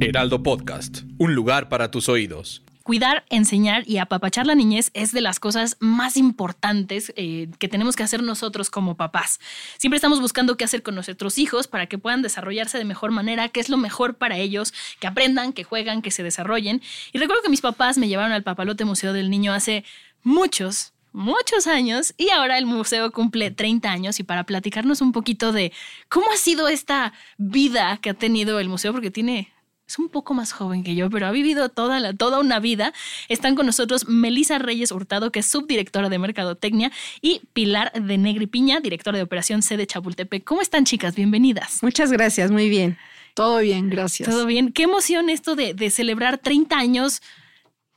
Heraldo Podcast, un lugar para tus oídos. Cuidar, enseñar y apapachar la niñez es de las cosas más importantes eh, que tenemos que hacer nosotros como papás. Siempre estamos buscando qué hacer con nuestros hijos para que puedan desarrollarse de mejor manera, qué es lo mejor para ellos, que aprendan, que juegan, que se desarrollen. Y recuerdo que mis papás me llevaron al Papalote Museo del Niño hace muchos, muchos años y ahora el museo cumple 30 años y para platicarnos un poquito de cómo ha sido esta vida que ha tenido el museo, porque tiene es un poco más joven que yo, pero ha vivido toda, la, toda una vida. Están con nosotros Melisa Reyes Hurtado, que es subdirectora de Mercadotecnia, y Pilar de Negri Piña, directora de Operación C de Chapultepec. ¿Cómo están, chicas? Bienvenidas. Muchas gracias, muy bien. Todo bien, gracias. Todo bien. Qué emoción esto de, de celebrar 30 años.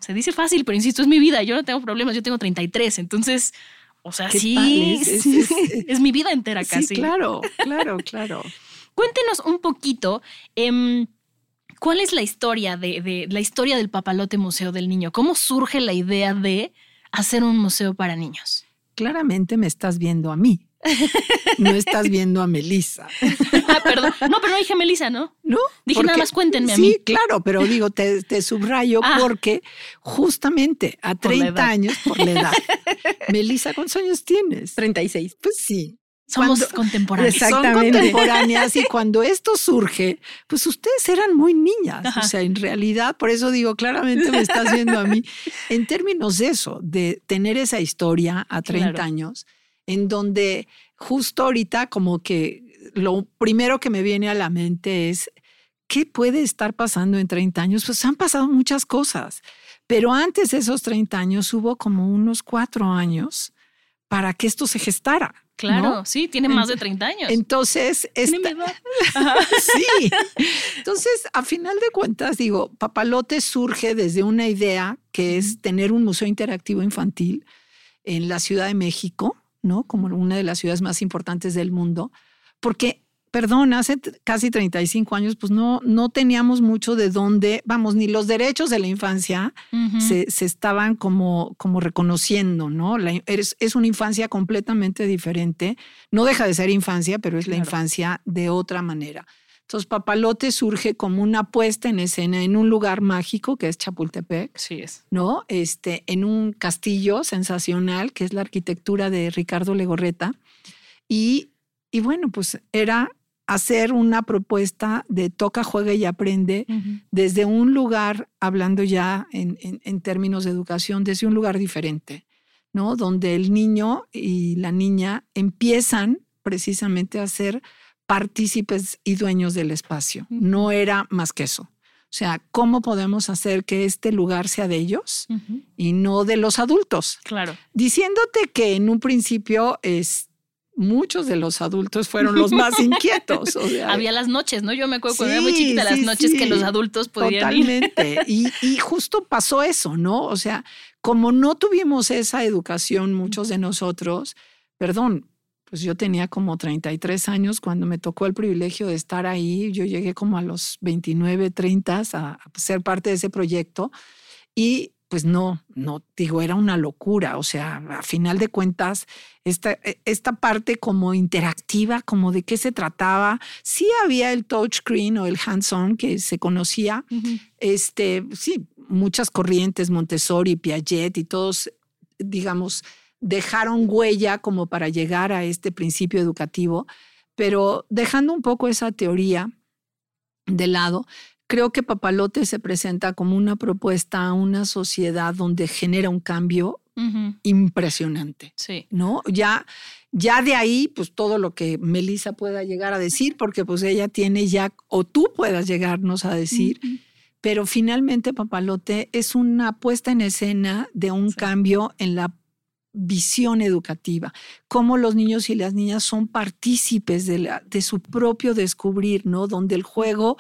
Se dice fácil, pero insisto, es mi vida. Yo no tengo problemas, yo tengo 33, entonces... O sea, sí, es, es, mi vida entera casi. Sí, claro, claro, claro. Cuéntenos un poquito, eh, ¿Cuál es la historia de, la historia del Papalote Museo del Niño? ¿Cómo surge la idea de hacer un museo para niños? Claramente me estás viendo a mí. No estás viendo a Melissa. ah, perdón. No, pero no dije Melissa, ¿no? No. Dije nada más cuéntenme a mí. Sí, claro, pero digo, te, subrayo ah. porque justamente a 30 años, por la edad. Melissa, ¿cuántos años tienes? 36. Pues sí. Somos contemporáneas. Exactamente. Son contemporáneas y cuando esto surge, pues ustedes eran muy niñas. O sea, en realidad, por eso digo, claramente me estás viendo a mí, en términos de eso, de tener esa historia a 30 años, en donde justo ahorita como que lo primero que me viene a la mente es, ¿qué puede estar pasando en 30 años? Pues han pasado muchas cosas, pero antes de esos 30 años hubo como unos cuatro años para que esto se gestara. Claro, sí, tiene más de 30 años. Entonces, esta, sí. Entonces, a final de cuentas, digo, Papalote surge desde una idea que es tener un museo interactivo infantil en la Ciudad de México, ¿no? Como una de las ciudades más importantes del mundo, porque perdón, hace casi 35 años, pues no, no teníamos mucho de dónde, vamos, ni los derechos de la infancia se, estaban como, como reconociendo, ¿no? es, una infancia completamente diferente. No deja de ser infancia, pero es la infancia de otra manera. Entonces, Papalote surge como una puesta en escena en un lugar mágico que es Chapultepec. Sí es. ¿No? Este, en un castillo sensacional que es la arquitectura de Ricardo Legorreta. Y, y bueno, pues era hacer una propuesta de toca, juega y aprende desde un lugar, hablando ya en, en, términos de educación, desde un lugar diferente, ¿no? Donde el niño y la niña empiezan precisamente a ser partícipes y dueños del espacio. No era más que eso. O sea, ¿cómo podemos hacer que este lugar sea de ellos y no de los adultos? Claro. Diciéndote que en un principio es muchos de los adultos fueron los más inquietos. Había las noches, ¿no? Yo me acuerdo cuando era muy chiquita, las noches que los adultos podían Totalmente. Y, y justo pasó eso, ¿no? O sea, como no tuvimos esa educación muchos de nosotros, perdón, pues yo tenía como 33 años cuando me tocó el privilegio de estar ahí. Yo llegué como a los 29, 30 a ser parte de ese proyecto. Y pues no, no, digo, era una locura. O sea, a final de cuentas, esta, e, esta parte como interactiva, como de qué se trataba, sí había el touchscreen o el hands-on que se conocía. Este, sí, muchas corrientes, Montessori, Piaget y todos, digamos, dejaron huella como para llegar a este principio educativo, pero dejando un poco esa teoría de lado, creo que Papalote se presenta como una propuesta a una sociedad donde genera un cambio impresionante. Sí. ¿No? Ya, ya de ahí, pues todo lo que Melissa pueda llegar a decir, porque pues ella tiene ya, o tú puedas llegarnos a decir, pero finalmente Papalote es una puesta en escena de un cambio en la visión educativa, cómo los niños y las niñas son partícipes de, la, de su propio descubrir, ¿no? Donde el juego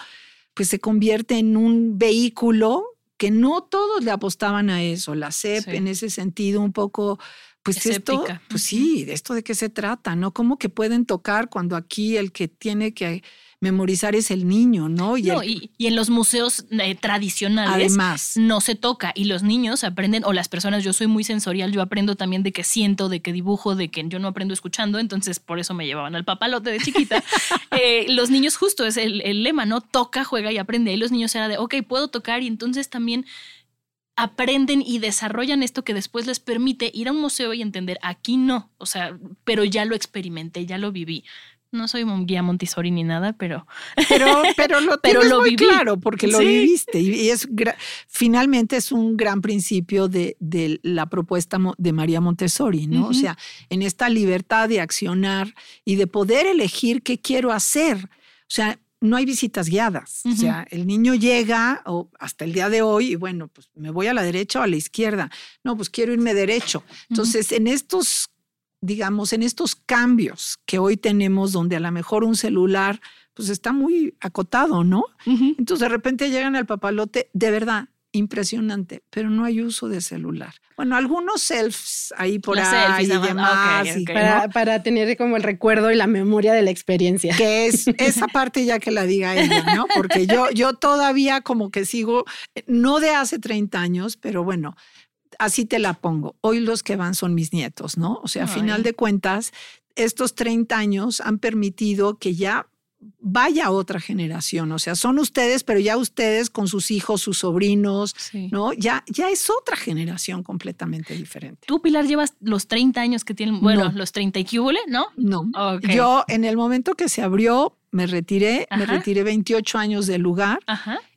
pues se convierte en un vehículo que no todos le apostaban a eso. La CEP en ese sentido un poco pues esto, pues sí, de esto de qué se trata, ¿no? ¿Cómo que pueden tocar cuando aquí el que tiene que memorizar es el niño, ¿no? Y, y, en los museos eh, tradicionales no se toca y los niños aprenden, o las personas, yo soy muy sensorial, yo aprendo también de que siento, de que dibujo, de que yo no aprendo escuchando, entonces por eso me llevaban al papalote de chiquita. Eh, los niños justo es el, el, lema, ¿no? Toca, juega y aprende. Y los niños era de, ok, puedo tocar y entonces también aprenden y desarrollan esto que después les permite ir a un museo y entender, aquí no, o sea, pero ya lo experimenté, ya lo viví. No soy un guía Montessori ni nada, pero pero pero lo pero lo muy claro porque lo viviste y es finalmente es un gran principio de, de, la propuesta de María Montessori, ¿no? O sea, en esta libertad de accionar y de poder elegir qué quiero hacer. O sea, no hay visitas guiadas. O sea, el niño llega o hasta el día de hoy y bueno, pues me voy a la derecha o a la izquierda. No, pues quiero irme derecho. Entonces, en estos, digamos, en estos cambios que hoy tenemos, donde a lo mejor un celular pues está muy acotado, ¿no? Entonces de repente llegan al papalote, de verdad, impresionante, pero no hay uso de celular. Bueno, algunos selfies ahí por ahí y demás. para, tener como el recuerdo y la memoria de la experiencia. Que es esa parte ya que la diga ella, ¿no? Porque yo, yo todavía como que sigo, no de hace 30 años, pero bueno, así te la pongo. Hoy los que van son mis nietos, ¿no? O sea, a final de cuentas, estos 30 años han permitido que ya vaya otra generación, o sea, son ustedes, pero ya ustedes con sus hijos, sus sobrinos, ¿no? Ya, ya es otra generación completamente diferente. Tú, Pilar, llevas los 30 años que tienen, bueno, los 30 y ¿no? No. Yo, en el momento que se abrió, me retiré, me retiré 28 años del lugar.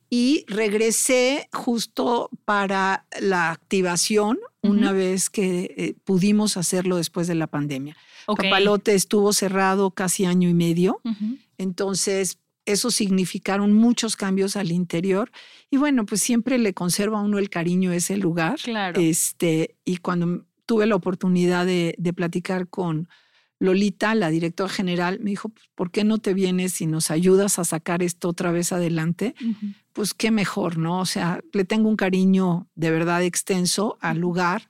Y regresé justo para la activación una vez que eh, pudimos hacerlo después de la pandemia. Papalote estuvo cerrado casi año y medio. Entonces, eso significaron muchos cambios al interior. Y bueno, pues siempre le conserva a uno el cariño a ese lugar. Claro. Este, y cuando tuve la oportunidad de, platicar con Lolita, la directora general, me dijo, pues, ¿por qué no te vienes y nos ayudas a sacar esto otra vez adelante? Pues qué mejor, ¿no? O sea, le tengo un cariño de verdad extenso al lugar,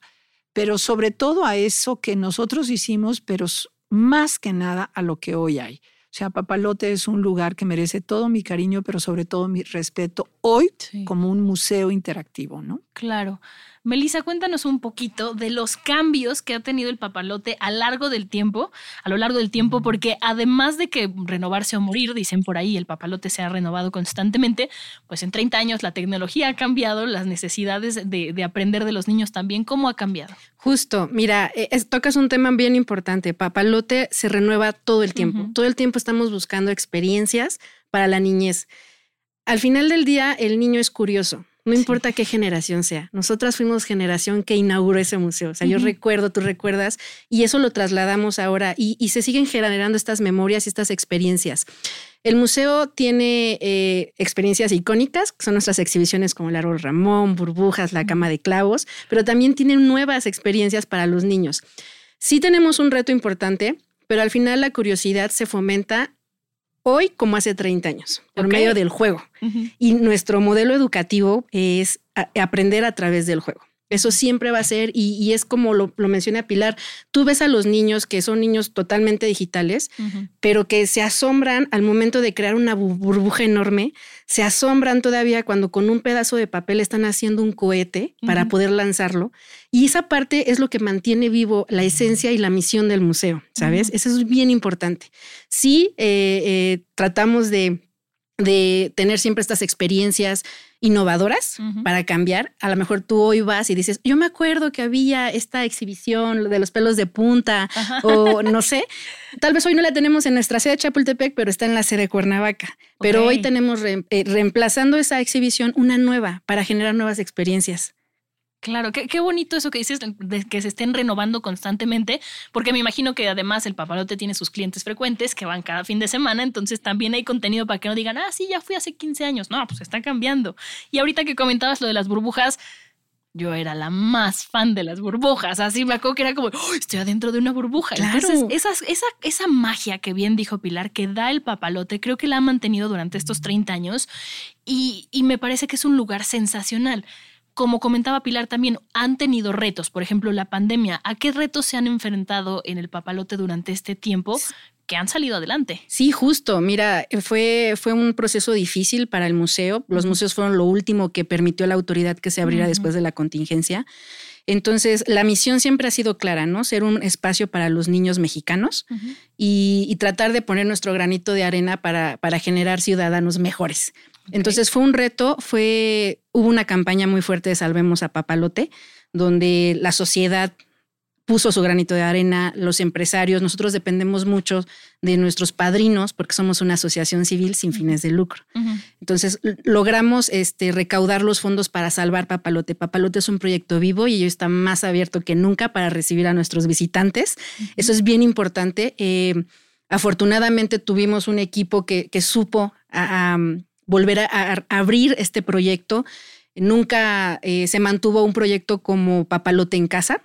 pero sobre todo a eso que nosotros hicimos, pero más que nada a lo que hoy hay. O sea, Papalote es un lugar que merece todo mi cariño, pero sobre todo mi respeto hoy como un museo interactivo, ¿no? Claro. Melissa, cuéntanos un poquito de los cambios que ha tenido el papalote a largo del tiempo, a lo largo del tiempo, porque además de que renovarse o morir, dicen por ahí, el papalote se ha renovado constantemente, pues en 30 años la tecnología ha cambiado, las necesidades de, aprender de los niños también, ¿cómo ha cambiado? Justo, mira, eh, tocas un tema bien importante, papalote se renueva todo el tiempo, todo el tiempo estamos buscando experiencias para la niñez. Al final del día, el niño es curioso. No importa qué generación sea. Nosotras fuimos generación que inauguró ese museo. O sea, yo recuerdo, tú recuerdas, y eso lo trasladamos ahora y, se siguen generando estas memorias y estas experiencias. El museo tiene eh, experiencias icónicas, que son nuestras exhibiciones como el árbol Ramón, burbujas, la cama de clavos, pero también tienen nuevas experiencias para los niños. Sí tenemos un reto importante, pero al final la curiosidad se fomenta hoy como hace 30 años, por medio del juego. Y nuestro modelo educativo es aprender a través del juego. Eso siempre va a ser, y, es como lo, lo, menciona Pilar, tú ves a los niños que son niños totalmente digitales, pero que se asombran al momento de crear una burbuja enorme, se asombran todavía cuando con un pedazo de papel están haciendo un cohete para poder lanzarlo. Y esa parte es lo que mantiene vivo la esencia y la misión del museo, ¿sabes? Eso es bien importante. Sí, eh, eh, tratamos de de tener siempre estas experiencias innovadoras para cambiar. A lo mejor tú hoy vas y dices, yo me acuerdo que había esta exhibición de los pelos de punta o no sé. Tal vez hoy no la tenemos en nuestra sede de Chapultepec, pero está en la sede de Cuernavaca. Pero hoy tenemos eh, reemplazando esa exhibición una nueva para generar nuevas experiencias. Claro, qué, bonito eso que dices, de que se estén renovando constantemente, porque me imagino que además el papalote tiene sus clientes frecuentes que van cada fin de semana, entonces también hay contenido para que no digan, ah, sí, ya fui hace 15 años. No, pues está cambiando. Y ahorita que comentabas lo de las burbujas, yo era la más fan de las burbujas. Así me acuerdo que era como, "Oh, estoy adentro de una burbuja. Claro. Entonces, esas- esa, esa magia que bien dijo Pilar, que da el papalote, creo que la ha mantenido durante estos 30 años y, y me parece que es un lugar sensacional. Como comentaba Pilar también, han tenido retos, por ejemplo, la pandemia. ¿A qué retos se han enfrentado en el papalote durante este tiempo que han salido adelante? Sí, justo. Mira, fue, fue un proceso difícil para el museo. Los museos fueron lo último que permitió a la autoridad que se abriera después de la contingencia. Entonces, la misión siempre ha sido clara, ¿no? Ser un espacio para los niños mexicanos y, y tratar de poner nuestro granito de arena para, para generar ciudadanos mejores. Entonces fue un reto, fue, hubo una campaña muy fuerte de Salvemos a Papalote, donde la sociedad puso su granito de arena, los empresarios, nosotros dependemos mucho de nuestros padrinos porque somos una asociación civil sin fines de lucro. Entonces logramos este, recaudar los fondos para salvar Papalote. Papalote es un proyecto vivo y ello está más abierto que nunca para recibir a nuestros visitantes. Eso es bien importante. Eh, afortunadamente tuvimos un equipo que, que supo a- a, volver a, abrir este proyecto. Nunca eh, se mantuvo un proyecto como Papalote en casa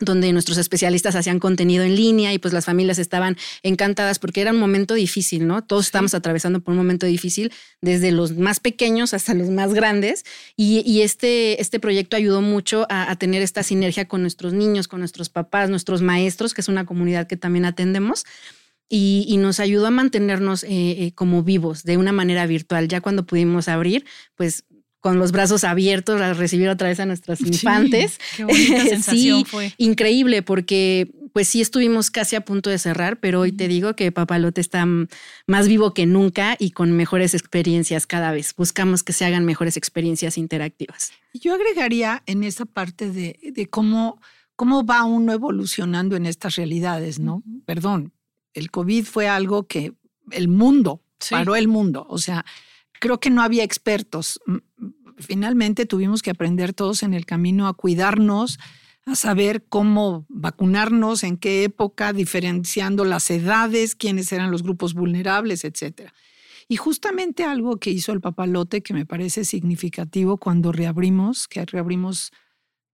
donde nuestros especialistas hacían contenido en línea y pues las familias estaban encantadas porque era un momento difícil, ¿no? Todos estamos atravesando por un momento difícil, desde los más pequeños hasta los más grandes, y, y este, este proyecto ayudó mucho a, a tener esta sinergia con nuestros niños, con nuestros papás, nuestros maestros, que es una comunidad que también atendemos. Y, y nos ayudó a mantenernos eh, eh, como vivos de una manera virtual. Ya cuando pudimos abrir, pues con los brazos abiertos a recibir otra vez a nuestros infantes. Qué bonita Sí, sensación fue. Increíble, porque pues sí estuvimos casi a punto de cerrar, pero hoy te digo que Papalote está más vivo que nunca y con mejores experiencias cada vez. Buscamos que se hagan mejores experiencias interactivas. Yo agregaría en esa parte de, de cómo, cómo va uno evolucionando en estas realidades, ¿no? Perdón, el COVID fue algo que el mundo, Sí. paró el mundo. O sea, creo que no había expertos. Finalmente tuvimos que aprender todos en el camino a cuidarnos, a saber cómo vacunarnos, en qué época, diferenciando las edades, quiénes eran los grupos vulnerables, etcétera. Y justamente algo que hizo el papalote que me parece significativo cuando reabrimos, que reabrimos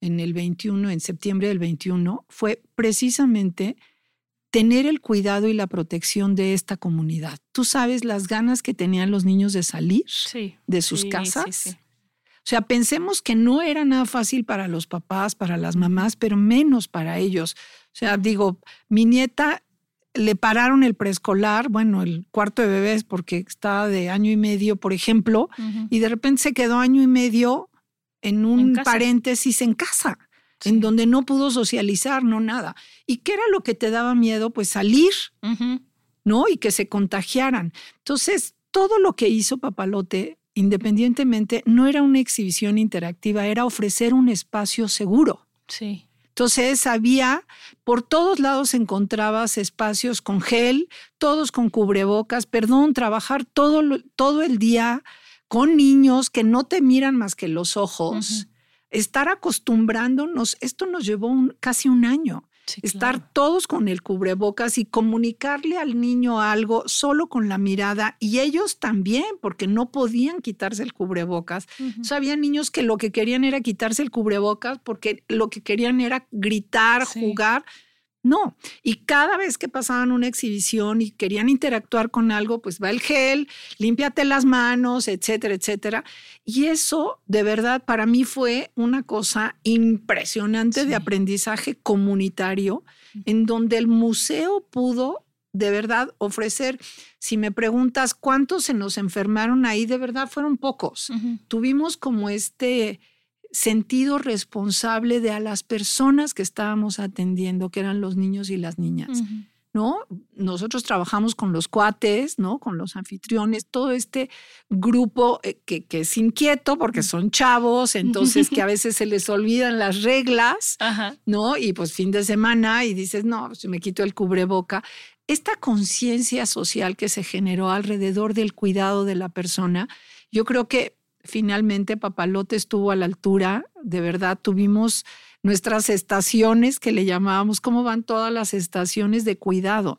en el 21, en septiembre del 21, fue precisamente tener el cuidado y la protección de esta comunidad. Tú sabes las ganas que tenían los niños de salir Sí. de sus Sí, casas. sí. O sea, pensemos que no era nada fácil para los papás, para las mamás, pero menos para ellos. O sea, digo, mi nieta le pararon el preescolar, bueno, el cuarto de bebés, porque estaba de año y medio, por ejemplo, y de repente se quedó año y medio en un En paréntesis en casa, Sí. en donde no pudo socializar, no nada. ¿Y qué era lo que te daba miedo? Pues salir. ¿no? Y que se contagiaran. Entonces, todo lo que hizo Papalote, independientemente, no era una exhibición interactiva, era ofrecer un espacio seguro. Sí. Entonces había, por todos lados encontrabas espacios con gel, todos con cubrebocas, perdón, trabajar todo, todo el día con niños que no te miran más que los ojos, estar acostumbrándonos, esto nos llevó un- casi un año. Sí, Estar claro. todos con el cubrebocas y comunicarle al niño algo solo con la mirada y ellos también, porque no podían quitarse el cubrebocas. O sea, había niños que lo que querían era quitarse el cubrebocas porque lo que querían era gritar, Sí. jugar. No. Y cada vez que pasaban una exhibición y querían interactuar con algo, pues va el gel, límpiate las manos, etcétera, etcétera. Y eso, de verdad, para mí fue una cosa impresionante Sí. de aprendizaje comunitario, en donde el museo pudo de verdad ofrecer, si me preguntas cuántos se nos enfermaron ahí, de verdad fueron pocos tuvimos como este sentido responsable de a las personas que estábamos atendiendo, que eran los niños y las niñas. ¿no? Nosotros trabajamos con los cuates, ¿no? Con los anfitriones, todo este grupo eh, que, que es inquieto porque son chavos, entonces que a veces se les olvidan las reglas, Ajá. ¿no? Y pues fin de semana y dices, no, pues me quito el cubreboca. Esta conciencia social que se generó alrededor del cuidado de la persona, yo creo que finalmente Papalote estuvo a la altura, de verdad tuvimos nuestras estaciones que le llamábamos, cómo van todas las estaciones de cuidado,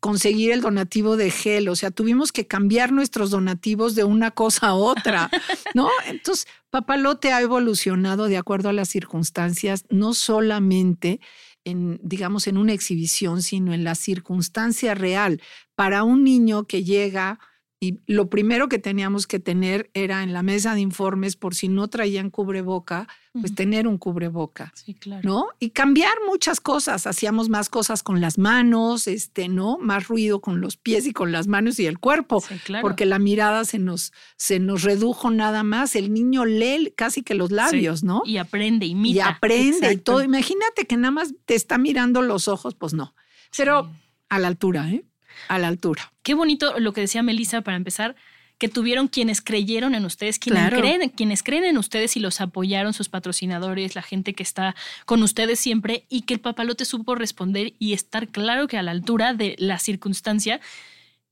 conseguir el donativo de gel, o sea, tuvimos que cambiar nuestros donativos de una cosa a otra, ¿no? Entonces, Papalote ha evolucionado de acuerdo a las circunstancias, no solamente en, digamos, en una exhibición, sino en la circunstancia real. Para un niño que llega y lo primero que teníamos que tener era en la mesa de informes, por si no traían cubreboca, pues tener un cubreboca. Sí, claro. ¿No? Y cambiar muchas cosas. Hacíamos más cosas con las manos, este, ¿no? Más ruido con los pies y con las manos y el cuerpo. Sí, claro. Porque la mirada se nos, se nos redujo nada más. El niño lee casi que los labios, Sí. ¿no? Y aprende, imita. Y aprende y todo. Imagínate que nada más te está mirando los ojos, pues no. Pero Sí. a la altura, ¿eh? A la altura. Qué bonito lo que decía Melissa para empezar, que tuvieron quienes creyeron en ustedes, quienes, Claro. creen, quienes creen en ustedes y los apoyaron, sus patrocinadores, la gente que está con ustedes siempre, y que el papalote supo responder y estar claro que a la altura de la circunstancia,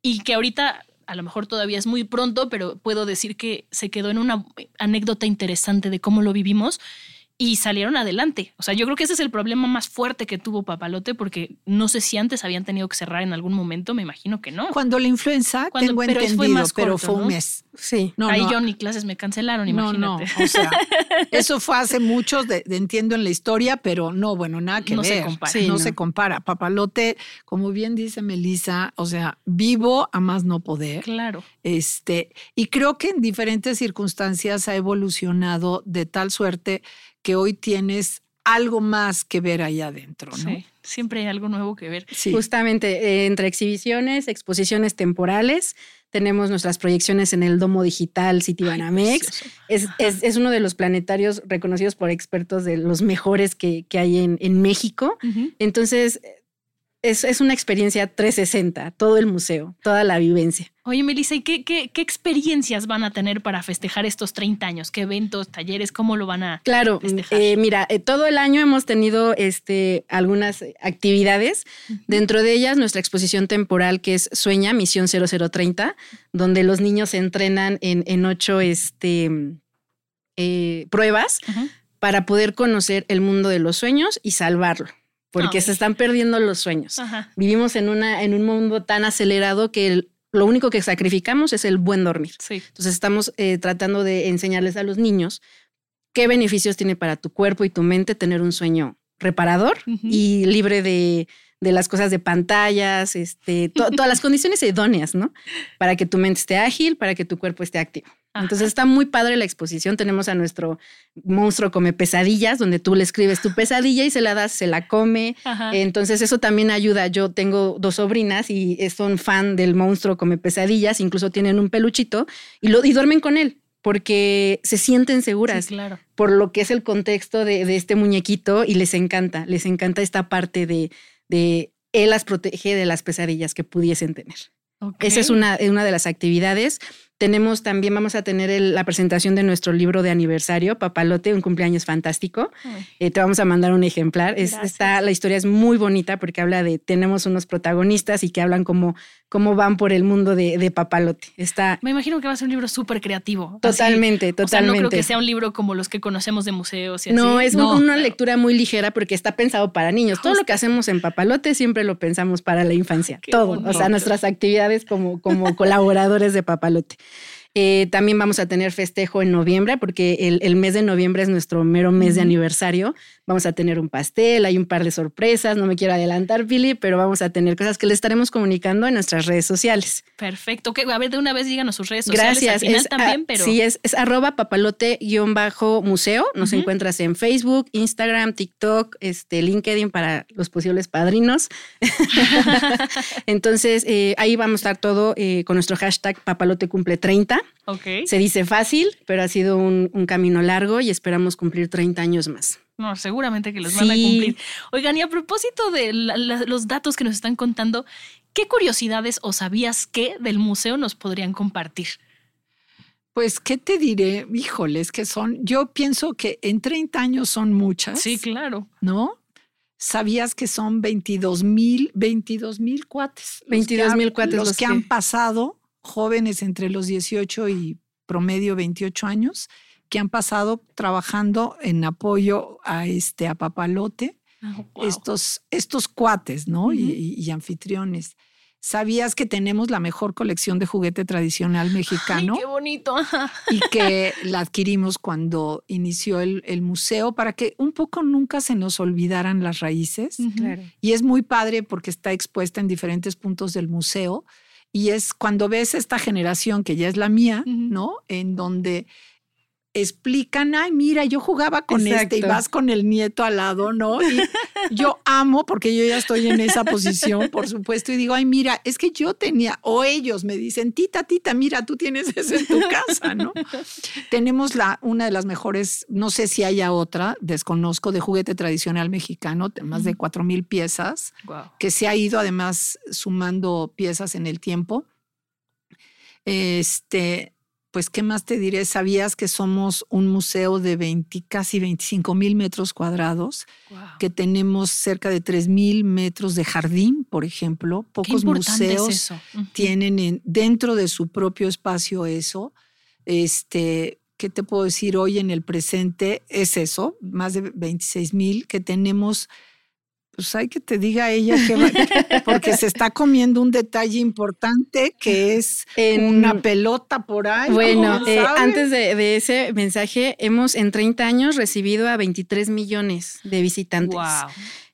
y que ahorita a lo mejor todavía es muy pronto, pero puedo decir que se quedó en una anécdota interesante de cómo lo vivimos y salieron adelante. O sea, yo creo que ese es el problema más fuerte que tuvo Papalote, porque no sé si antes habían tenido que cerrar en algún momento, me imagino que no. Cuando la influenza, Cuando- tengo pero fue entendido, más pero corto, fue un ¿no? mes. Sí. No, Ahí no, yo ni clases me cancelaron, no, no, imagínate. o sea, eso fue hace muchos, de, de entiendo en la historia, pero no, bueno, nada que No se compara. Sí, no, no. se compara. Papalote, como bien dice Melissa, o sea, vivo a más no poder. Claro. Este, y creo que en diferentes circunstancias ha evolucionado de tal suerte que hoy tienes algo más que ver ahí adentro, ¿no? Sí, siempre hay algo nuevo que ver. Sí. Justamente eh, entre exhibiciones, exposiciones temporales, tenemos nuestras proyecciones en el Domo Digital Citibanamex. Es, es, es uno de los planetarios reconocidos por expertos de los mejores que, que hay en, en México. Entonces, es, es una experiencia 360, todo el museo, toda la vivencia. Oye, Melissa, ¿y qué, qué, qué experiencias van a tener para festejar estos 30 años? ¿Qué eventos, talleres, cómo lo van a...? Claro, festejar. eh, mira, eh, todo el año hemos tenido este, algunas actividades. Dentro de ellas, nuestra exposición temporal que es Sueña, Misión 0030, donde los niños se entrenan en, en ocho este, eh, pruebas para poder conocer el mundo de los sueños y salvarlo, porque se están perdiendo los sueños. Ajá. Vivimos en, una, en un mundo tan acelerado que el- lo único que sacrificamos es el buen dormir. Sí. Entonces estamos eh, tratando de enseñarles a los niños qué beneficios tiene para tu cuerpo y tu mente tener un sueño reparador y libre de, de las cosas de pantallas, este, to- todas las condiciones idóneas, ¿no? Para que tu mente esté ágil, para que tu cuerpo esté activo. Ajá. Entonces está muy padre la exposición. Tenemos a nuestro monstruo come pesadillas, donde tú le escribes tu pesadilla y se la das, se la come. Ajá. Entonces eso también ayuda. Yo tengo dos sobrinas y son fan del monstruo come pesadillas, incluso tienen un peluchito y, lo, y duermen con él porque se sienten seguras Sí, claro. por lo que es el contexto de, de este muñequito y les encanta, les encanta esta parte de, de él las protege de las pesadillas que pudiesen tener. Ok. Esa es una, una de las actividades. Tenemos también, vamos a tener el- la presentación de nuestro libro de aniversario, Papalote, un cumpleaños fantástico. Eh, te vamos a mandar un ejemplar. Es, está, la historia es muy bonita porque habla de, tenemos unos protagonistas y que hablan como, cómo van por el mundo de, de Papalote. Está Me imagino que va a ser un libro súper creativo. así. totalmente, O sea, totalmente. no creo que sea un libro como los que conocemos de museos y así. No, es un- No. una lectura muy ligera porque está pensado para niños. Todo lo que hacemos en Papalote siempre lo pensamos para la infancia. Qué Todo. bonito. O sea, nuestras actividades como, como colaboradores de Papalote. Eh, también vamos a tener festejo en noviembre porque el, el mes de noviembre es nuestro mero mes de aniversario. Vamos a tener un pastel, hay un par de sorpresas, no me quiero adelantar, Pili, pero vamos a tener cosas que les estaremos comunicando en nuestras redes sociales. Perfecto. Ok, A ver, de una vez díganos sus redes sociales. Gracias. Al final Es, también, ah, pero. Sí, es, es arroba papalote-museo. Nos encuentras en Facebook, Instagram, TikTok, este, LinkedIn para los posibles padrinos. Entonces, eh, ahí vamos a estar todo eh, con nuestro hashtag papalote cumple 30. Ok. Se dice fácil, pero ha sido un, un camino largo y esperamos cumplir 30 años más. No, seguramente que los van a cumplir. Oigan, y a propósito de la- la- los datos que nos están contando, ¿qué curiosidades o sabías que del museo nos podrían compartir? Pues, ¿qué te diré? Híjoles, que son, yo pienso que en 30 años son muchas. Sí, claro. ¿No? ¿Sabías que son 22 mil, 22 mil cuates? los que 22,000 han- cuates Los, los que, que- han pasado, jóvenes entre los 18 y promedio 28 años, que han pasado trabajando en apoyo a este a Papalote, Ah, wow. estos, estos cuates, ¿no? y, Ujú. y- y anfitriones. ¿Sabías que tenemos la mejor colección de juguete tradicional mexicano? Ay, qué bonito. y que la adquirimos cuando inició el, el museo para que un poco nunca se nos olvidaran las raíces. Claro. Y es muy padre porque está expuesta en diferentes puntos del museo. Y es cuando ves esta generación que ya es la mía. ¿no? En donde explican, ay, mira, yo jugaba con este y vas con el nieto al lado, ¿no? Y yo amo porque yo ya estoy en esa posición, por supuesto, y digo, ay, mira, es que yo tenía, o ellos me dicen, tita, tita, mira, tú tienes eso en tu casa, ¿no? Tenemos la, una de las mejores, no sé si haya otra, desconozco, de juguete tradicional mexicano, más de cuatro mil piezas, Wow. que se ha ido además sumando piezas en el tiempo. Este, pues, ¿qué más te diré? ¿Sabías que somos un museo de 20, casi 25 mil metros cuadrados? Wow. Que tenemos cerca de 3 mil metros de jardín, por ejemplo. Pocos es museos tienen en- dentro de su propio espacio eso. Este, ¿qué te puedo decir hoy en el presente? Es eso, más de 26 mil que tenemos. Pues hay que te diga ella que va- porque se está comiendo un detalle importante que es En- una pelota por ahí. Bueno, ¿no? eh, antes de, de ese mensaje, hemos en 30 años recibido a 23 millones de visitantes. Wow.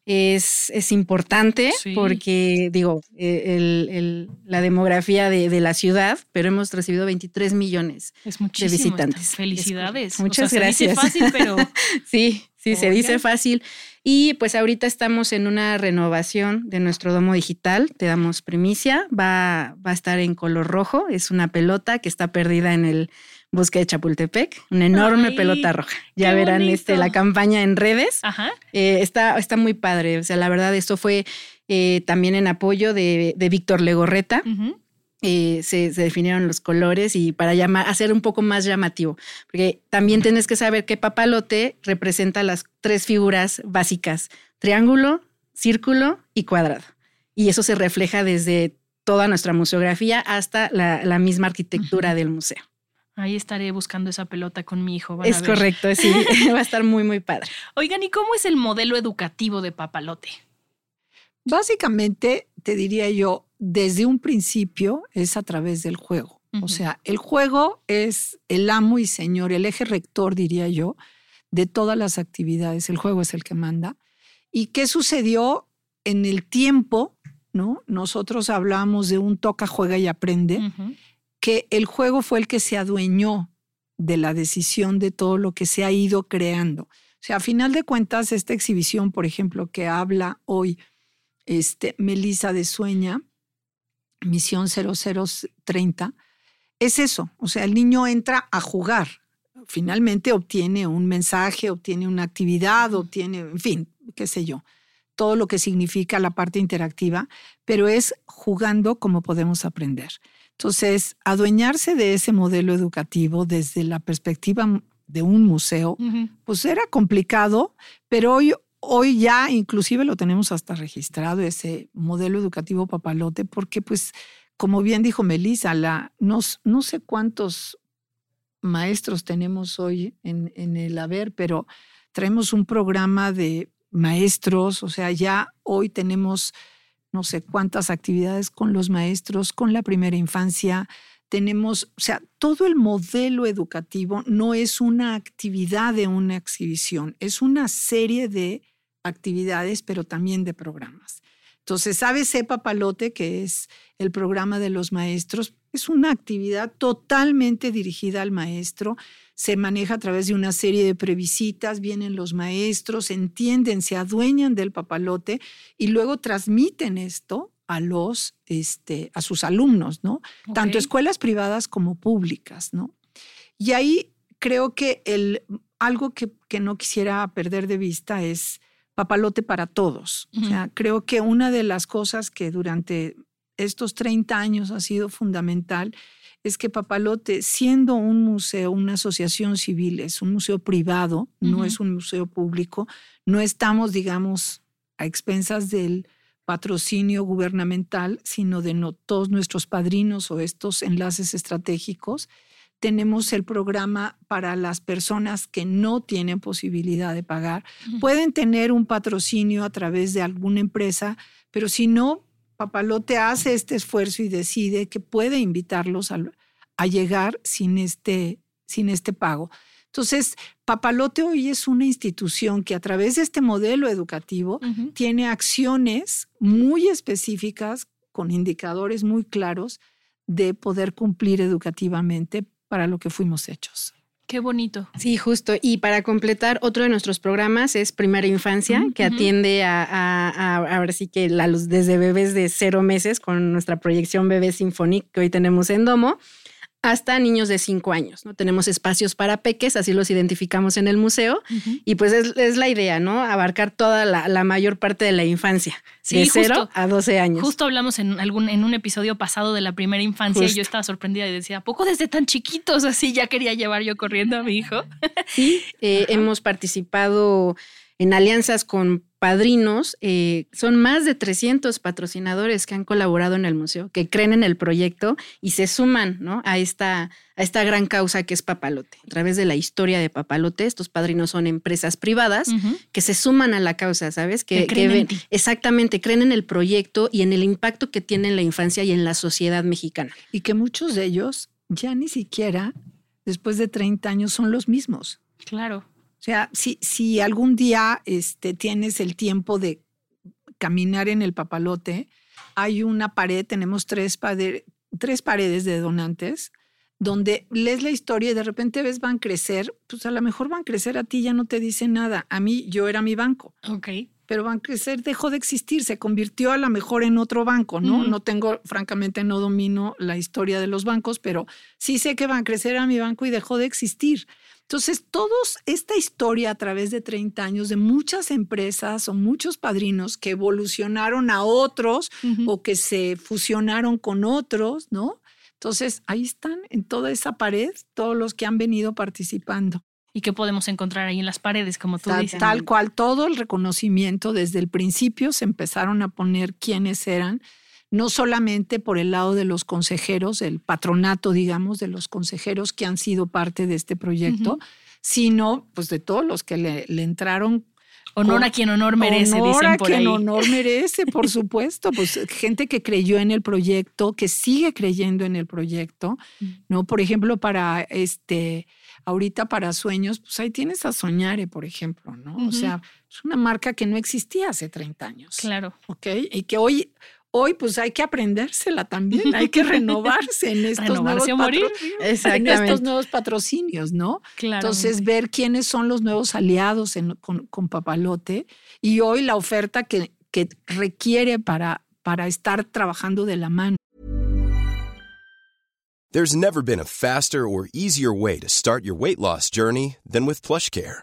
Es, es importante Sí. porque, digo, el- el- la demografía de, de la ciudad, pero hemos recibido 23 millones. Es muchísimo. visitantes. Felicidades. Es. Muchas O sea, se dice gracias. fácil, pero Sí, sí, se dice fácil. Y pues ahorita estamos en una renovación de nuestro domo digital. Te damos primicia. Va, va a estar en color rojo. Es una pelota que está perdida en el bosque de Chapultepec. Una enorme Ay, pelota roja. Ya verán este, la campaña en redes. ajá. Eh, está, está muy padre. O sea, la verdad, esto fue eh, también en apoyo de, de Víctor Legorreta. Ujú. Eh, se, se definieron los colores y para llamar, hacer un poco más llamativo. Porque también tienes que saber que papalote representa las tres figuras básicas: triángulo, círculo y cuadrado. Y eso se refleja desde toda nuestra museografía hasta la, la misma arquitectura del museo. Ahí estaré buscando esa pelota con mi hijo. van a Es ver. correcto, sí, va a estar muy, muy padre. Oigan, ¿y cómo es el modelo educativo de Papalote? Básicamente, te diría yo, desde un principio es a través del juego. O sea, el juego es el amo y señor, el eje rector, diría yo, de todas las actividades. El juego es el que manda. ¿Y qué sucedió en el tiempo? ¿No? Nosotros hablamos de un toca, juega y aprende, que el juego fue el que se adueñó de la decisión de todo lo que se ha ido creando. O sea, a final de cuentas, esta exhibición, por ejemplo, que habla hoy este, Melissa de Sueña, Misión 0030, es eso. O sea, el niño entra a jugar. Finalmente obtiene un mensaje, obtiene una actividad, obtiene, en fin, qué sé yo, todo lo que significa la parte interactiva, pero es jugando como podemos aprender. Entonces, adueñarse de ese modelo educativo desde la perspectiva de un museo, pues era complicado, pero hoy, hoy ya inclusive lo tenemos hasta registrado, ese modelo educativo papalote, porque pues, como bien dijo Melissa, la, no, no sé cuántos maestros tenemos hoy en, en el haber, pero traemos un programa de maestros, o sea, ya hoy tenemos no sé cuántas actividades con los maestros, con la primera infancia, tenemos, o sea, todo el modelo educativo no es una actividad de una exhibición, es una serie de actividades, pero también de programas. Entonces, ABC Papalote, que es el programa de los maestros, es una actividad totalmente dirigida al maestro. Se maneja a través de una serie de previsitas, vienen los maestros, entienden, se adueñan del papalote y luego transmiten esto a los, este, a sus alumnos, ¿no? Tanto Ok. escuelas privadas como públicas, ¿no? Y ahí creo que el, algo que, que no quisiera perder de vista es papalote para todos. O sea, creo que una de las cosas que durante estos 30 años ha sido fundamental es que Papalote, siendo un museo, una asociación civil, es un museo privado, no es un museo público, no estamos, digamos, a expensas del patrocinio gubernamental, sino de no, todos nuestros padrinos o estos enlaces estratégicos, tenemos el programa para las personas que no tienen posibilidad de pagar. Pueden tener un patrocinio a través de alguna empresa, pero si no, Papalote hace este esfuerzo y decide que puede invitarlos a, llegar sin este, sin este pago. Entonces, Papalote hoy es una institución que a través de este modelo educativo tiene acciones muy específicas con indicadores muy claros de poder cumplir educativamente para lo que fuimos hechos. Qué bonito. Sí, justo. Y para completar, otro de nuestros programas es Primera Infancia, que atiende a, a, a, ver sí que la, desde bebés de cero meses con nuestra proyección Bebé Sinfonic que hoy tenemos en Domo hasta niños de cinco años. ¿no? Tenemos espacios para peques, así los identificamos en el museo. Y pues es, la idea, ¿no? Abarcar toda la, mayor parte de la infancia, de cero a 12 años. Justo hablamos en, algún, en un episodio pasado de la primera infancia y yo estaba sorprendida y decía, ¿a poco desde tan chiquitos así ya quería llevar yo corriendo a mi hijo? Sí, eh, hemos participado en alianzas con padrinos. Eh, son más de 300 patrocinadores que han colaborado en el museo, que creen en el proyecto y se suman ¿no? a, esta, a esta gran causa que es Papalote. A través de la historia de Papalote, estos padrinos son empresas privadas que se suman a la causa, ¿sabes? Que, creen exactamente, creen en el proyecto y en el impacto que tiene en la infancia y en la sociedad mexicana. Y que muchos de ellos ya ni siquiera, después de 30 años, son los mismos. Claro. O sea, si, si algún día este, tienes el tiempo de caminar en el papalote, hay una pared, tenemos tres, tres paredes de donantes, donde lees la historia y de repente ves van a crecer, pues a lo mejor van a crecer a ti ya no te dice nada. A mí yo era mi banco. Ok. Pero van a crecer dejó de existir, se convirtió a lo mejor en otro banco, ¿no? No tengo, francamente, no domino la historia de los bancos, pero sí sé que van a crecer a mi banco y dejó de existir. Entonces, todos esta historia a través de 30 años de muchas empresas o muchos padrinos que evolucionaron a otros o que se fusionaron con otros, ¿no? Entonces, ahí están en toda esa pared todos los que han venido participando. ¿Y qué podemos encontrar ahí en las paredes, como tú dices? Tal cual, todo el reconocimiento desde el principio se empezaron a poner quiénes eran no solamente por el lado de los consejeros, el patronato, digamos, de los consejeros que han sido parte de este proyecto, sino pues de todos los que le, entraron Honor a quien honor merece, honor dicen a quien honor merece, por supuesto. Pues gente que creyó en el proyecto, que sigue creyendo en el proyecto, mm. ¿no? Por ejemplo, para este, ahorita para sueños, pues ahí tienes a Soñare, por ejemplo, ¿no? O sea, es una marca que no existía hace 30 años. Claro. ¿Ok? Y que hoy, hoy pues hay que aprendérsela también, hay que renovarse en estos, nuevos, en estos nuevos patrocinios, ¿no? Claro. Entonces, ver quiénes son los nuevos aliados con, con, Papalote y hoy la oferta que, que requiere para, para estar trabajando de la mano. There's never been a faster or easier way to start your weight loss journey than with PlushCare.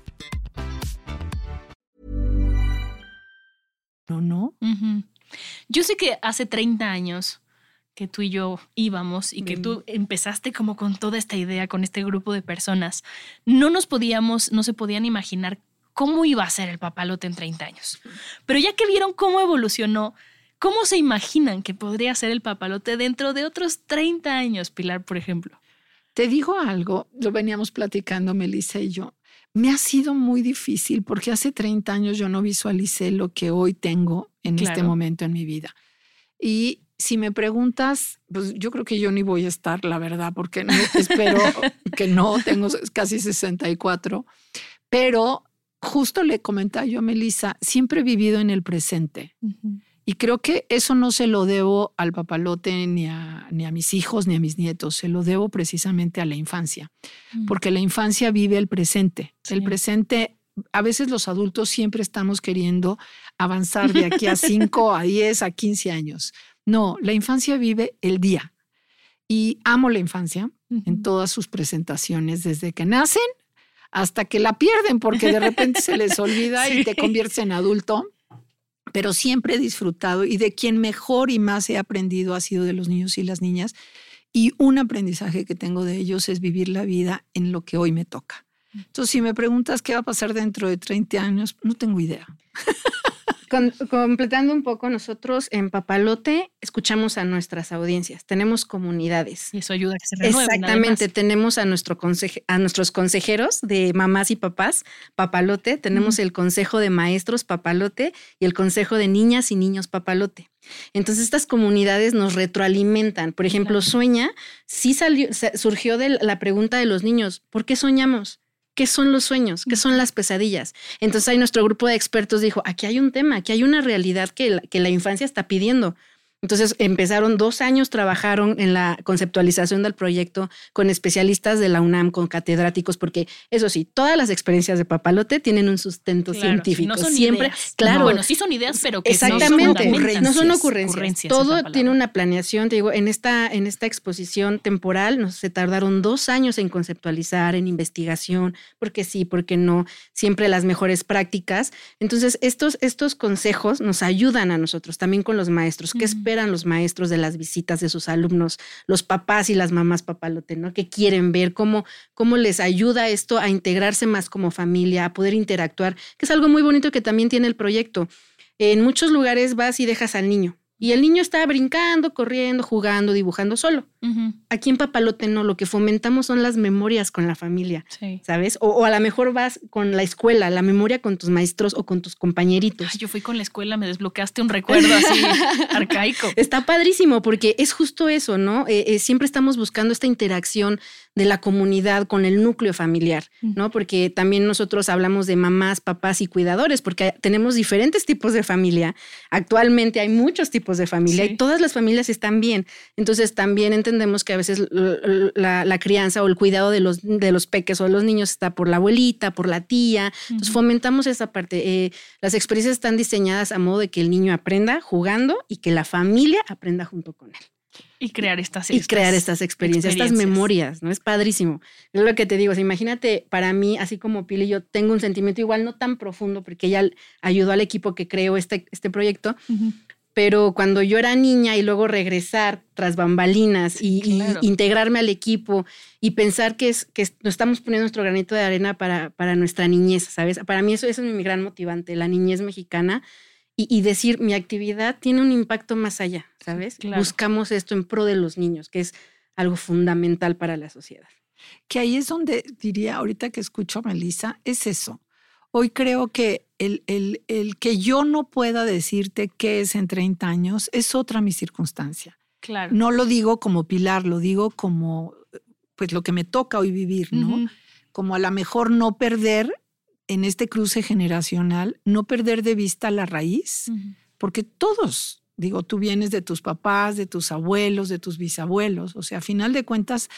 No, no. Uh -huh. Yo sé que hace 30 años que tú y yo íbamos y que tú empezaste como con toda esta idea, con este grupo de personas, no nos podíamos, no se podían imaginar cómo iba a ser el papalote en 30 años. Pero ya que vieron cómo evolucionó, ¿cómo se imaginan que podría ser el papalote dentro de otros 30 años, Pilar, por ejemplo? Te digo algo, lo veníamos platicando Melissa y yo. Me ha sido muy difícil porque hace 30 años yo no visualicé lo que hoy tengo en este momento en mi vida. Y si me preguntas, pues yo creo que yo ni voy a estar, la verdad, porque no, espero que no, tengo casi 64, pero justo le comentaba yo a Melissa, siempre he vivido en el presente. Y creo que eso no se lo debo al papalote ni a, ni a mis hijos ni a mis nietos, se lo debo precisamente a la infancia, Mm. porque la infancia vive el presente. El presente, a veces los adultos siempre estamos queriendo avanzar de aquí a 5, a 10, a 15 años. No, la infancia vive el día. Y amo la infancia en todas sus presentaciones, desde que nacen hasta que la pierden, porque de repente se les olvida y te conviertes en adulto. Pero siempre he disfrutado y de quien mejor y más he aprendido ha sido de los niños y las niñas. Y un aprendizaje que tengo de ellos es vivir la vida en lo que hoy me toca. Entonces, si me preguntas qué va a pasar dentro de 30 años, no tengo idea. Con- completando un poco, nosotros en Papalote escuchamos a nuestras audiencias, tenemos comunidades. Y eso ayuda a que se renueven. Exactamente, además. tenemos a, nuestro conseje- a nuestros consejeros de mamás y papás, Papalote, tenemos el consejo de maestros Papalote y el consejo de niñas y niños Papalote. Entonces estas comunidades nos retroalimentan. Por ejemplo, Claro. Sueña, sí salió, surgió de la pregunta de los niños, ¿por qué soñamos? ¿Qué son los sueños? ¿Qué son las pesadillas? Entonces ahí nuestro grupo de expertos dijo, aquí hay un tema, aquí hay una realidad que la, que la infancia está pidiendo. Entonces empezaron dos años, trabajaron en la conceptualización del proyecto con especialistas de la UNAM, con catedráticos, porque eso sí, todas las experiencias de Papalote tienen un sustento Claro, científico. No son Siempre, ideas. claro. No, bueno, sí son ideas, pero que Exactamente, no son, no son ocurrencias. es Todo tiene una planeación. Te digo, en esta, en esta exposición temporal nos se tardaron dos años en conceptualizar, en investigación, porque sí, porque no, siempre las mejores prácticas. Entonces, estos, estos consejos nos ayudan a nosotros, también con los maestros. ¿Qué esperan los maestros de las visitas de sus alumnos, los papás y las mamás papalote, ¿no? Que quieren ver cómo, cómo les ayuda esto a integrarse más como familia, a poder interactuar, que es algo muy bonito que también tiene el proyecto. En muchos lugares vas y dejas al niño. Y el niño está brincando, corriendo, jugando, dibujando solo. Ujú, Aquí en Papalote no, lo que fomentamos son las memorias con la familia, Sí. ¿sabes? O, o a lo mejor vas con la escuela, la memoria con tus maestros o con tus compañeritos. Ay, yo fui con la escuela, me desbloqueaste un recuerdo así arcaico. Está padrísimo porque es justo eso, ¿no? Eh, eh, siempre estamos buscando esta interacción de la comunidad con el núcleo familiar, ¿no? Porque también nosotros hablamos de mamás, papás y cuidadores, porque tenemos diferentes tipos de familia. Actualmente hay muchos tipos de familia Sí. y todas las familias están bien. Entonces también entendemos que a veces la, la crianza o el cuidado de los, de los peques o de los niños está por la abuelita, por la tía. Entonces Ujú. fomentamos esa parte. Eh, las experiencias están diseñadas a modo de que el niño aprenda jugando y que la familia aprenda junto con él. Y crear estas y crear estas experiencias, estas experiencias. memorias, ¿no? Es padrísimo. Es lo que te digo, o sea, imagínate, para mí, así como Pili, yo tengo un sentimiento igual no tan profundo, porque ella ayudó al equipo que creó este, este proyecto, Ujú. Pero cuando yo era niña y luego regresar tras bambalinas y, integrarme al equipo y pensar que, es, que nos estamos poniendo nuestro granito de arena para, para nuestra niñez, ¿sabes? Para mí eso, eso es mi gran motivante, la niñez mexicana. Y, y decir, mi actividad tiene un impacto más allá, ¿sabes? Claro. Buscamos esto en pro de los niños, que es algo fundamental para la sociedad. Que ahí es donde diría, ahorita que escucho a Melissa, es eso. Hoy creo que el, el, el que yo no pueda decirte qué es en 30 años es otra mi circunstancia. Claro. No lo digo como pilar, lo digo como pues lo que me toca hoy vivir, ¿no? Como a lo mejor no perder en este cruce generacional, no perder de vista la raíz, porque todos, digo, tú vienes de tus papás, de tus abuelos, de tus bisabuelos, o sea, a final de cuentas,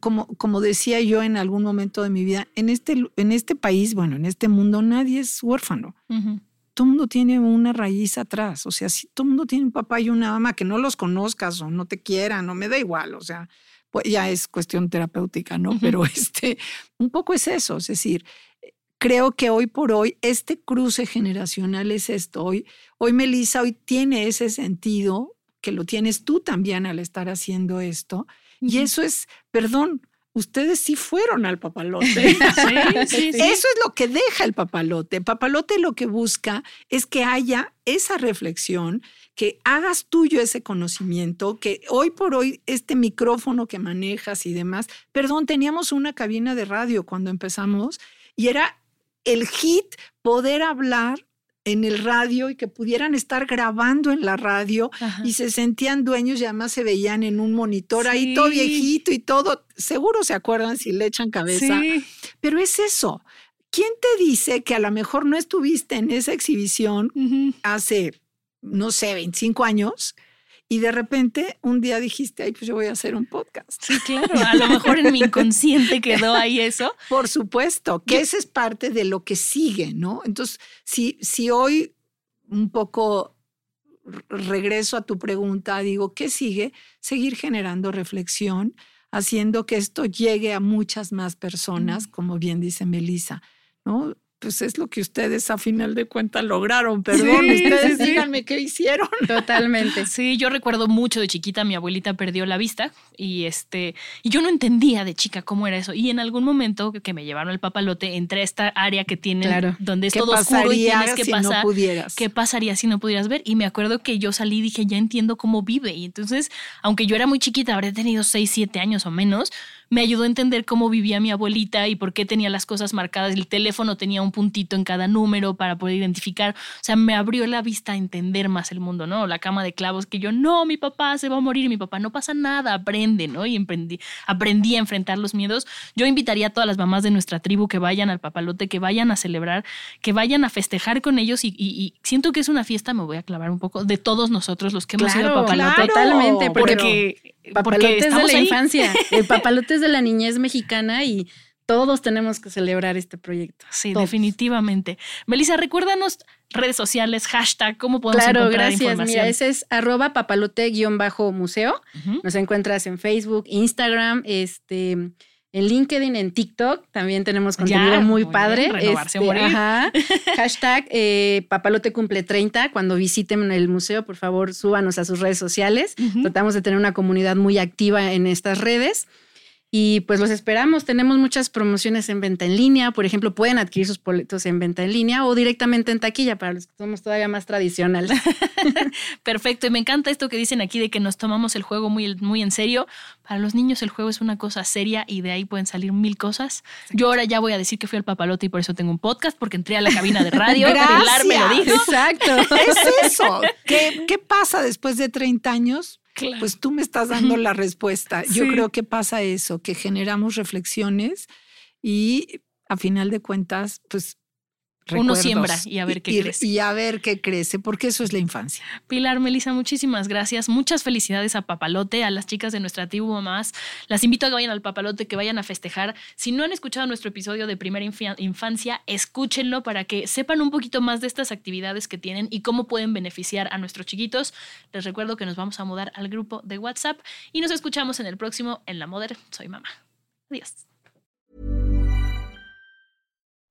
como, como decía yo en algún momento de mi vida, en este, en este país, bueno, en este mundo, nadie es huérfano. Ujú. Todo el mundo tiene una raíz atrás, o sea, si todo el mundo tiene un papá y una mamá, que no los conozcas o no te quieran, o me da igual, o sea, pues ya es cuestión terapéutica, ¿no? Pero este, un poco es eso, es decir, creo que hoy por hoy este cruce generacional es esto. Hoy, hoy Melissa, hoy tiene ese sentido que lo tienes tú también al estar haciendo esto. Y eso es, perdón, ustedes sí fueron al papalote. Sí, sí, sí. Eso es lo que deja el papalote. El papalote lo que busca es que haya esa reflexión, que hagas tuyo ese conocimiento, que hoy por hoy este micrófono que manejas y demás, perdón, teníamos una cabina de radio cuando empezamos y era el hit poder hablar en el radio y que pudieran estar grabando en la radio Ajá. y se sentían dueños y además se veían en un monitor ahí todo viejito y todo. Seguro se acuerdan si le echan cabeza. Sí. Pero es eso. ¿quién te dice que a lo mejor no estuviste en esa exhibición hace, no sé, 25 años? Y de repente un día dijiste, ay, pues yo voy a hacer un podcast. Sí, claro. A lo mejor en mi inconsciente quedó ahí eso. Por supuesto, que esa es parte de lo que sigue, ¿no? Entonces, si, si hoy un poco regreso a tu pregunta, digo, ¿qué sigue? Seguir generando reflexión, haciendo que esto llegue a muchas más personas, como bien dice Melissa, ¿no? Pues es lo que ustedes a final de cuentas lograron. Perdón, ustedes díganme qué hicieron. Totalmente. Sí, yo recuerdo mucho de chiquita, mi abuelita perdió la vista y este, y yo no entendía de chica cómo era eso. Y en algún momento que me llevaron al papalote, entré a esta área que tienen donde es todo oscuro y tienes que si pasar. No pudieras? ¿Qué pasaría si no pudieras ver? Y me acuerdo que yo salí y dije, ya entiendo cómo vive. Y entonces, aunque yo era muy chiquita, habré tenido 6, 7 años o menos, me ayudó a entender cómo vivía mi abuelita y por qué tenía las cosas marcadas. El teléfono tenía un puntito en cada número para poder identificar. O sea, me abrió la vista a entender más el mundo, ¿no? La cama de clavos que yo, no, mi papá se va a morir, mi papá, no pasa nada, aprende, ¿no? Y aprendí, aprendí a enfrentar los miedos. Yo invitaría a todas las mamás de nuestra tribu que vayan al papalote, que vayan a celebrar, que vayan a festejar con ellos y, siento que es una fiesta, me voy a clavar un poco, de todos nosotros los que hemos ido al papalote. totalmente, porque, porque, es de la infancia. El papalote de la niñez mexicana y todos tenemos que celebrar este proyecto. Sí, definitivamente. Melissa, recuérdanos redes sociales, hashtag, cómo podemos claro, encontrar gracias. Mira, ese es arroba papalote-museo. Nos encuentras en Facebook, Instagram, este, en LinkedIn, en TikTok. También tenemos contenido muy, padre. renovarse este, ajá. Hashtag eh, papalote cumple 30. Cuando visiten el museo, por favor, súbanos a sus redes sociales. Tratamos de tener una comunidad muy activa en estas redes. Y pues los esperamos. Tenemos muchas promociones en venta en línea. Por ejemplo, pueden adquirir sus boletos en venta en línea o directamente en taquilla para los que somos todavía más tradicionales. Perfecto. Y me encanta esto que dicen aquí de que nos tomamos el juego muy, muy en serio. Para los niños el juego es una cosa seria y de ahí pueden salir mil cosas. Yo ahora ya voy a decir que fui al papalote y por eso tengo un podcast, porque entré a la cabina de radio. Pilar me lo dijo. Exacto. es eso. ¿Qué, ¿Qué pasa después de 30 años? Pues tú me estás dando la respuesta. Yo creo que pasa eso, que generamos reflexiones y a final de cuentas, pues uno siembra y a ver qué crece. Y a ver qué crece, porque eso es la infancia. Pilar, Melissa, muchísimas gracias. Muchas felicidades a Papalote, a las chicas de nuestra tribu mamás. Las invito a que vayan al Papalote, que vayan a festejar. Si no han escuchado nuestro episodio de Primera Infancia, escúchenlo para que sepan un poquito más de estas actividades que tienen y cómo pueden beneficiar a nuestros chiquitos. Les recuerdo que nos vamos a mudar al grupo de WhatsApp y nos escuchamos en el próximo En la Moder. Soy mamá. Adiós.